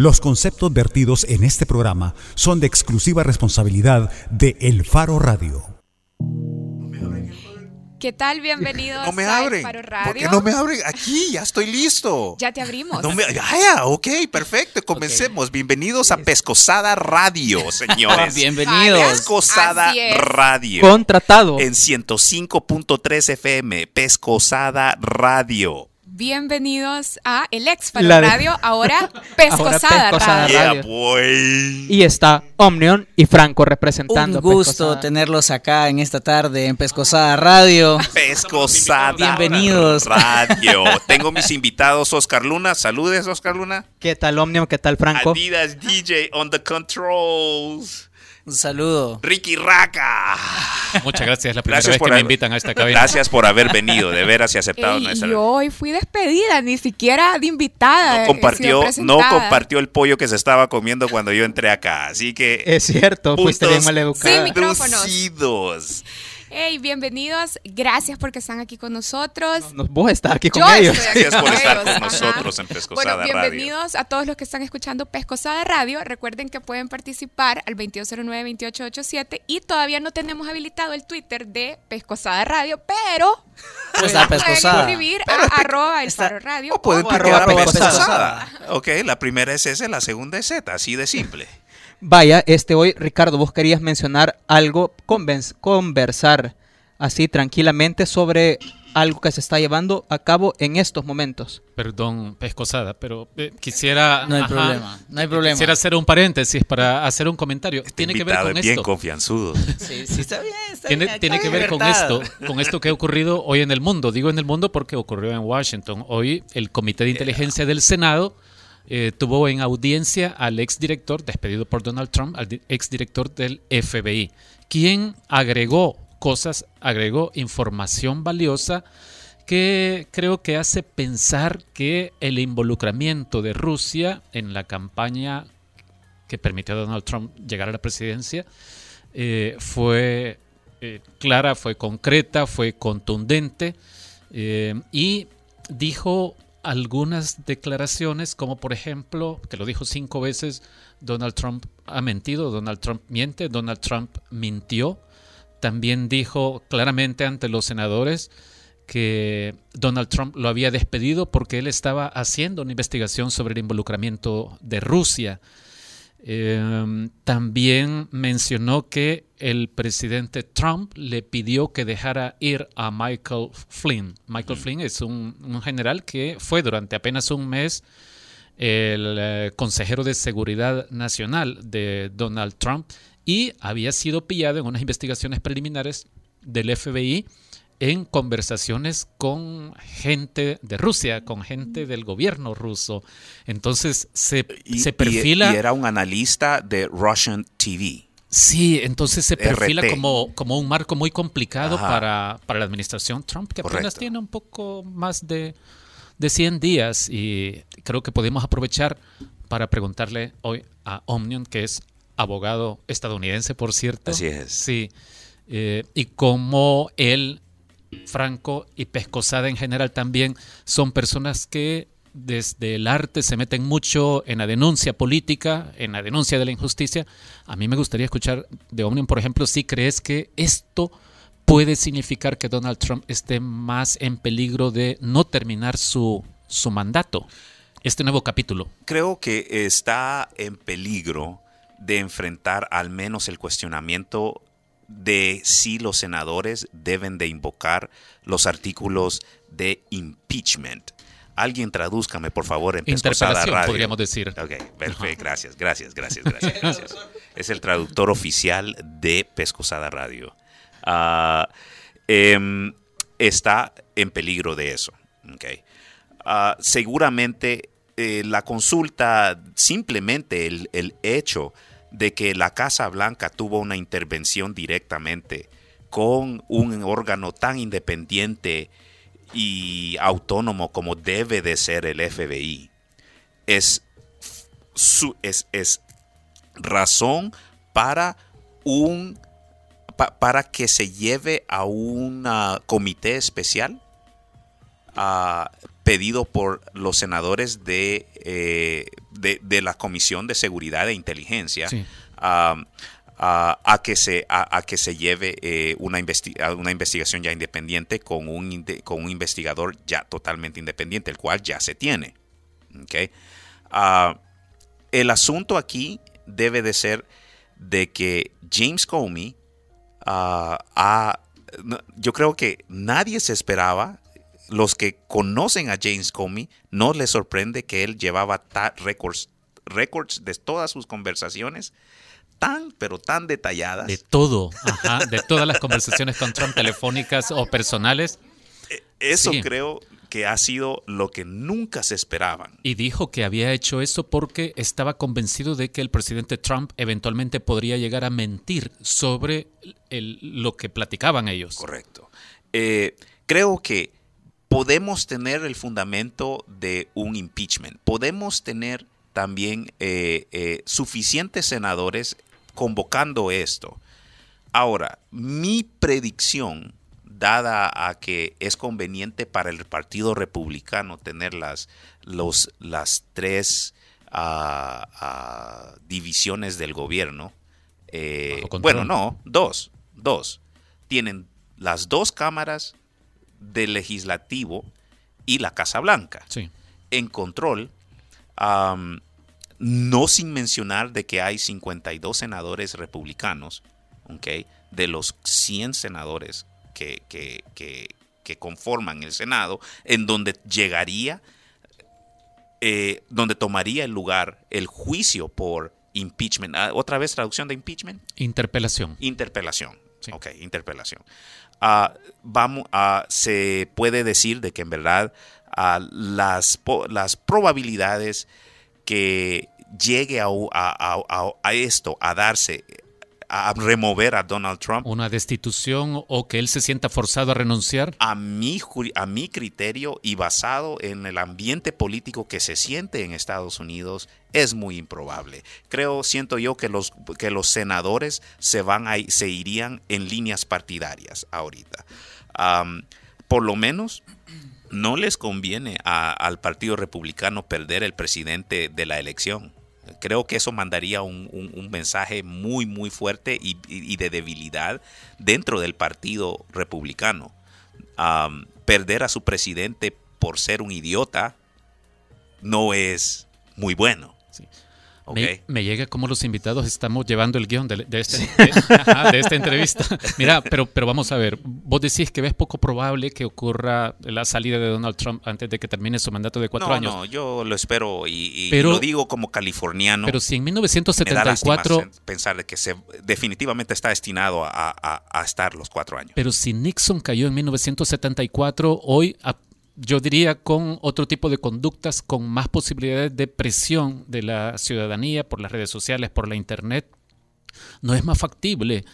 Los conceptos vertidos en este programa son de exclusiva responsabilidad de El Faro Radio. ¿Qué tal? Bienvenidos No me a El abren. Faro ¿Por Radio. qué no me abren? Aquí, ya estoy listo. Ya te abrimos. No me- ya, ya, ok, perfecto. Comencemos. Bienvenidos a Pescosada Radio, señores. Bienvenidos. Pescosada. Radio. Contratado. En 105.3 FM, Pescosada Radio. Bienvenidos a El Ex de- Radio, ahora Pescosada, Pescosada Radio. Yeah, Radio. boy. Y está Omnion y Franco representando. Un gusto Pescosada. tenerlos acá en esta tarde en Pescosada Radio. Pescosada Bienvenidos. Radio. Tengo mis invitados, Oscar Luna. Saludes, Oscar Luna. ¿Qué tal Omnion? ¿Qué tal Franco? Adidas DJ on the controls. Un saludo. Ricky Raca. Muchas gracias, es la primera Gracias vez por que me invitan a esta cabina. Gracias por haber venido, de veras y aceptado Ey, nuestra. y hoy fui despedida, ni siquiera de invitada. No compartió, no compartió el pollo que se estaba comiendo cuando yo entré acá, así que Es cierto, fuiste bien maleducada. Sí, micrófonos. reducidos. Hey, bienvenidos. Gracias porque están aquí con nosotros. No, vos estás aquí con Yo ellos. estoy aquí Gracias por estar ellos, con ajá. nosotros en Pescosada Bueno, Radio. bienvenidos a todos los que están escuchando Pescosada Radio. Recuerden que pueden participar al 2209-2887 y todavía no tenemos habilitado el Twitter de Pescosada Radio, pero está pueden Pescosada. escribir a arroba el está- faro radio. O pueden arroba Pescosada. Pescosada. Ok, la primera es S, la segunda es Z, así de simple. Vaya, este hoy, Ricardo, vos querías mencionar algo, conven- conversar así tranquilamente sobre algo que se está llevando a cabo en estos momentos. Perdón, pescosada, pero eh, quisiera. No hay ajá, problema, no hay problema. Quisiera hacer un paréntesis para hacer un comentario. Este tiene que ver con es bien esto. confianzudo. Sí, sí, está bien. Está Tiene, bien, tiene que ver con esto, con esto que ha ocurrido hoy en el mundo. Digo en el mundo porque ocurrió en Washington. Hoy el Comité de Inteligencia del Senado eh, tuvo en audiencia al exdirector, despedido por Donald Trump, al di- exdirector del FBI, quien agregó cosas, agregó información valiosa que creo que hace pensar que el involucramiento de Rusia en la campaña que permitió a Donald Trump llegar a la presidencia eh, fue eh, clara, fue concreta, fue contundente y dijo algunas declaraciones como por ejemplo, que lo dijo cinco veces, Donald Trump ha mentido, Donald Trump miente, Donald Trump mintió. También dijo claramente ante los senadores que Donald Trump lo había despedido porque él estaba haciendo una investigación sobre el involucramiento de Rusia. Eh, también mencionó que el presidente Trump le pidió que dejara ir a Michael Flynn. Michael Flynn es un, un general que fue durante apenas un mes el eh, consejero de seguridad nacional de Donald Trump y había sido pillado en unas investigaciones preliminares del FBI en conversaciones con gente de Rusia, con gente del gobierno ruso. Entonces se, Y, se perfila... y era un analista de Russian TV. Sí, entonces se perfila RT. como, como un marco muy complicado para, para la administración Trump, que apenas Correcto. tiene un poco más de, de 100 días y creo que podemos aprovechar para preguntarle hoy a Omnion, que es abogado estadounidense, por cierto. Así es. Sí, eh, y cómo él, Franco y Pescosada en general también son personas que desde el arte se meten mucho en la denuncia política, en la denuncia de la injusticia. A mí me gustaría escuchar de Omnium, por ejemplo, si crees que esto puede significar que Donald Trump esté más en peligro de no terminar su, su mandato, este nuevo capítulo. Creo que está en peligro de enfrentar al menos el cuestionamiento de si los senadores deben de invocar los artículos de impeachment. Alguien tradúzcame, por favor, en Pescosada Interpelación, Radio. podríamos decir. Ok, perfecto. Gracias, gracias, gracias, gracias, gracias. Es el traductor oficial de Pescosada Radio. Ah, em, está en peligro de eso. ok. Ah, seguramente eh, la consulta, simplemente el, el hecho de que la Casa Blanca tuvo una intervención directamente con un órgano tan independiente y autónomo como debe de ser el FBI, es, su- es, es razón para un pa- para que se lleve a un comité especial pedido por los senadores de, eh, de, de la Comisión de Seguridad e Inteligencia Sí. a, a- a que se a, a que se lleve eh, una, investi- una investigación ya independiente con un con un investigador ya totalmente independiente, el cual ya se tiene. ¿ok? Ah, el asunto aquí debe de ser de que James Comey ah, ha- no, yo creo que nadie se esperaba los que conocen a James Comey no les sorprende que él llevaba récords récords de todas sus conversaciones tan pero tan detalladas De todo, ajá, de todas las conversaciones con Trump, telefónicas o personales. eso sí. creo que ha sido lo que nunca se esperaban Y dijo que había hecho eso porque estaba convencido de que el presidente Trump eventualmente podría llegar a mentir sobre el- lo que platicaban ellos. Correcto. Eh, creo que podemos tener el fundamento de un impeachment. Podemos tener también eh, eh, suficientes senadores convocando esto. Ahora, mi predicción, dada a que es conveniente para el Partido Republicano tener las, los, las tres ah, ah, divisiones del gobierno, eh, bueno, no, dos, dos. Tienen las dos cámaras del legislativo y la Casa Blanca Sí. en control, no sin mencionar de que hay 52 senadores republicanos, ¿ok? de los 100 senadores que, que- que- que conforman el Senado, en donde llegaría, eh, donde tomaría el lugar el juicio por impeachment. Ah, Otra vez traducción de impeachment. Interpelación. Interpelación. Sí. Ok, interpelación. Vamos, se puede decir de que en verdad las, las probabilidades que llegue a- a- a- a esto, a darse, a remover a Donald Trump, Una destitución o que él se sienta forzado a renunciar. a mi, a mi criterio y basado en el ambiente político que se siente en Estados Unidos, es muy improbable. Creo, siento yo que los, que los senadores se, van a, se irían en líneas partidarias ahorita. Por lo menos no les conviene a- al Partido Republicano perder el presidente de la elección. Creo que eso mandaría un, un- mensaje muy, muy fuerte y, y- de debilidad dentro del Partido Republicano. Perder a su presidente por ser un idiota no es muy bueno. Sí. Me, me llega como los invitados estamos llevando el guion de, de este- de- ajá, de esta entrevista. Mira, pero, pero vamos a ver, vos decís que ves poco probable que ocurra la salida de Donald Trump antes de que termine su mandato de cuatro no, años. no, yo lo espero y, y Pero- lo digo como californiano. Pero si en me da lástima 1974, sen- pensar de que se definitivamente está destinado a, a- a estar los cuatro años. pero si Nixon cayó en 1974, hoy a- yo diría con otro tipo de conductas, con más posibilidades de presión de la ciudadanía por las redes sociales, por la internet, no es más factible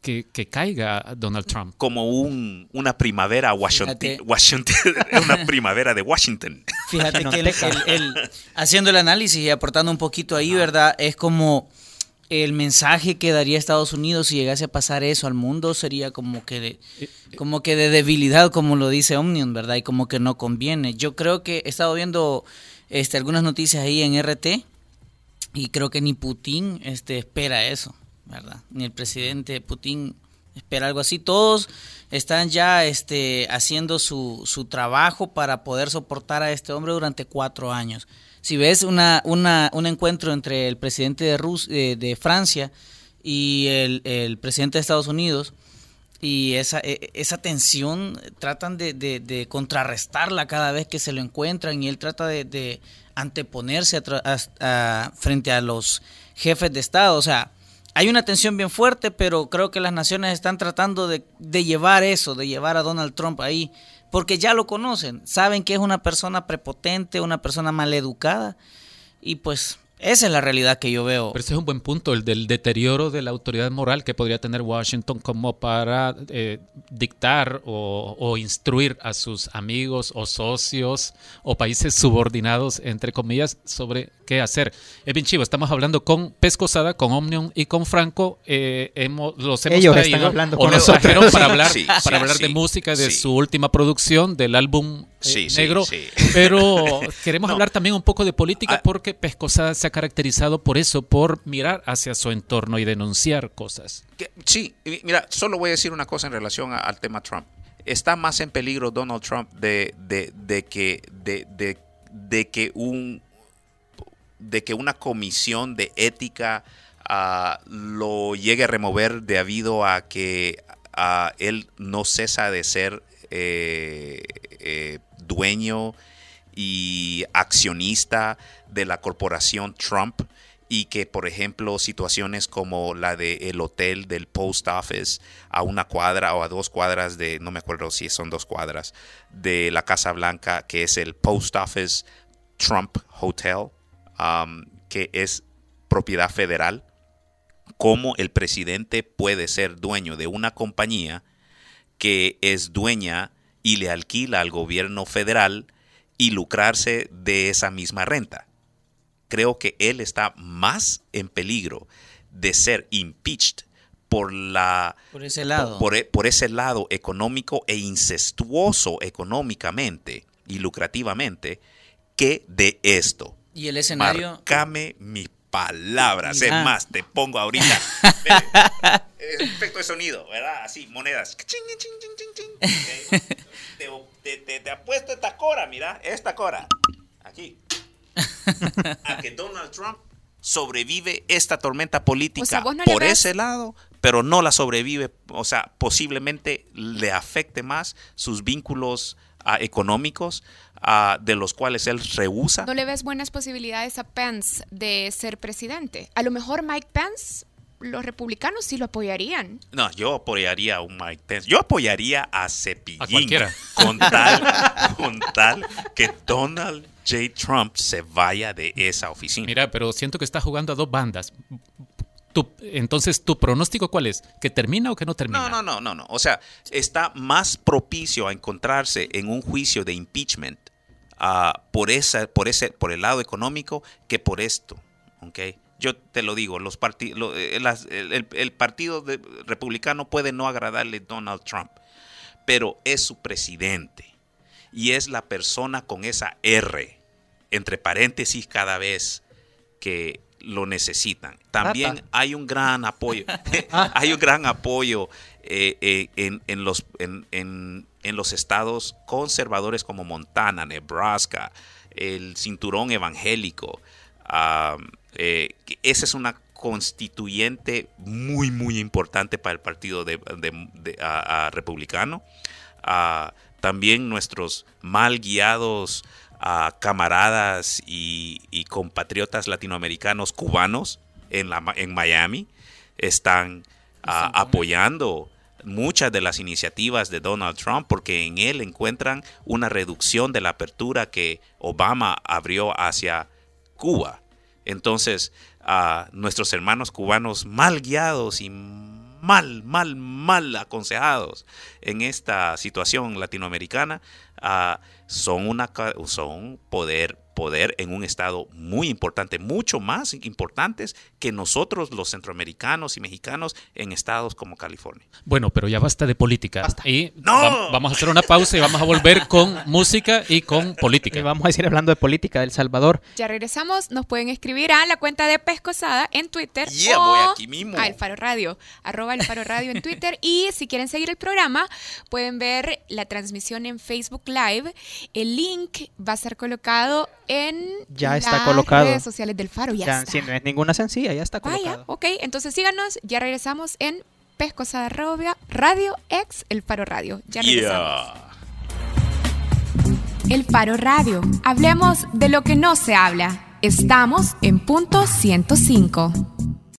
que, que caiga Donald Trump. Como un, una primavera Washington, Fíjate. Washington una primavera de Washington. Fíjate que el- el- el- haciendo el análisis y aportando un poquito ahí, ¿verdad? Es como el mensaje que daría Estados Unidos si llegase a pasar eso al mundo sería como que de, como que de debilidad, como lo dice Omnium, ¿verdad? Y como que no conviene. Yo creo que he estado viendo este, algunas noticias ahí en RT y creo que ni Putin este, espera eso, ¿verdad? Ni el presidente Putin espera algo así. Todos están ya este, haciendo su, su trabajo para poder soportar a este hombre durante cuatro años. Si ves una, una, un encuentro entre el presidente de, Rus de Francia y el, el presidente de Estados Unidos, y esa, e- esa tensión tratan de, de- contrarrestarla cada vez que se lo encuentran y él trata de, anteponerse a- frente a los jefes de Estado. O sea, hay una tensión bien fuerte, pero creo que las naciones están tratando de, llevar eso, de llevar a Donald Trump ahí, porque ya lo conocen, saben que es una persona prepotente, una persona maleducada, y pues esa es la realidad que yo veo. Pero ese es un buen punto, el del deterioro de la autoridad moral que podría tener Washington como para eh, dictar o instruir a sus amigos o socios o países subordinados, entre comillas, sobre qué hacer. Es bien chivo, estamos hablando con Pescosada, con Omnium y con Franco. eh, hemos, los hemos Ellos traído, están hablando o con nos nosotros. trajeron para hablar, Sí, para sí, hablar de música, de sí. su última producción, del álbum eh, negro. sí. Pero queremos No. hablar también un poco de política Ah. porque Pescosada se ha caracterizado por eso, por mirar hacia su entorno y denunciar cosas. Sí, mira, solo voy a decir una cosa en relación a- al tema Trump. Está más en peligro Donald Trump de, de, de que, de, de- de que un de que una comisión de ética ah, lo llegue a remover debido a que ah, él no cesa de ser eh, eh, dueño y accionista de la corporación Trump y que, por ejemplo, situaciones como la del hotel del post office a una cuadra o a dos cuadras de, no me acuerdo si son dos cuadras, de la Casa Blanca, que es el post office Trump Hotel, um, que es propiedad federal, cómo el presidente puede ser dueño de una compañía que es dueña y le alquila al gobierno federal y lucrarse de esa misma renta. Creo que él está más en peligro de ser impeached por la Por ese lado. por, e- por ese lado económico e incestuoso económicamente y lucrativamente que de esto. Y el escenario. Marcame mis palabras. Es Ah. más, te pongo ahorita. Efecto de sonido, ¿verdad? Así, monedas. Ching, ching, ching, ching, ching. Ok. Te, te, te- te apuesto esta cora, mira. Esta cora. Aquí. A que Donald Trump sobrevive esta tormenta política O sea, vos no le por ves- ese lado, pero no la sobrevive. O sea, posiblemente le afecte más sus vínculos económicos, de los cuales él rehúsa. ¿No le ves buenas posibilidades a Pence de ser presidente? A lo mejor Mike Pence, los republicanos sí lo apoyarían. No, yo apoyaría a un Mike Pence. Yo apoyaría a Cepillín. A cualquiera. Con tal, con tal que Donald J. Trump se vaya de esa oficina. Mira, pero siento que está jugando a dos bandas. Entonces, ¿tu pronóstico cuál es? ¿Que termina o que no termina? No, no, no, no, no. O sea, está más propicio a encontrarse en un juicio de impeachment ah, por, esa, por, ese, por el lado económico que por esto. ¿ok? Yo te lo digo, los eh, el, partido republicano puede no agradarle a Donald Trump, pero es su presidente y es la persona con esa R, entre paréntesis cada vez que lo necesitan. También hay un gran apoyo, hay un gran apoyo eh, eh, en, en los, en, en- en los estados conservadores como Montana, Nebraska, el cinturón evangélico. ah, eh, esa es una constituyente muy, muy importante para el partido de, de- de- republicano. Ah, también nuestros mal guiados ah, camaradas y, y compatriotas latinoamericanos cubanos en, la, en Miami están ah, apoyando muchas de las iniciativas de Donald Trump porque en él encuentran una reducción de la apertura que Obama abrió hacia Cuba. Entonces, a nuestros hermanos cubanos mal guiados y mal, mal, mal aconsejados en esta situación latinoamericana ah, son una son poder poder en un estado muy importante, mucho más importantes que nosotros los centroamericanos y mexicanos en estados como California. Bueno, pero ya basta de política. Y ¡No! va- vamos a hacer una pausa y vamos a volver con música y con Y política. vamos a seguir hablando de política del Salvador. Ya regresamos, nos pueden escribir a la cuenta de Pescosada en Twitter Yeah, o voy aquí mismo. a El Faro Radio, arroba El Faro Radio en Twitter y si quieren seguir el programa pueden ver la transmisión en Facebook Live. El link va a ser colocado en Ya está las colocado. redes sociales del Faro. Ya, Ya, está. sí, no es ninguna sencilla, ya está Vaya, colocado. ok, entonces síganos, ya regresamos en Pescosada Radio, Radio X El Faro Radio. Ya regresamos. Yeah. El Faro Radio. Hablemos de lo que no se habla. Estamos en punto 105.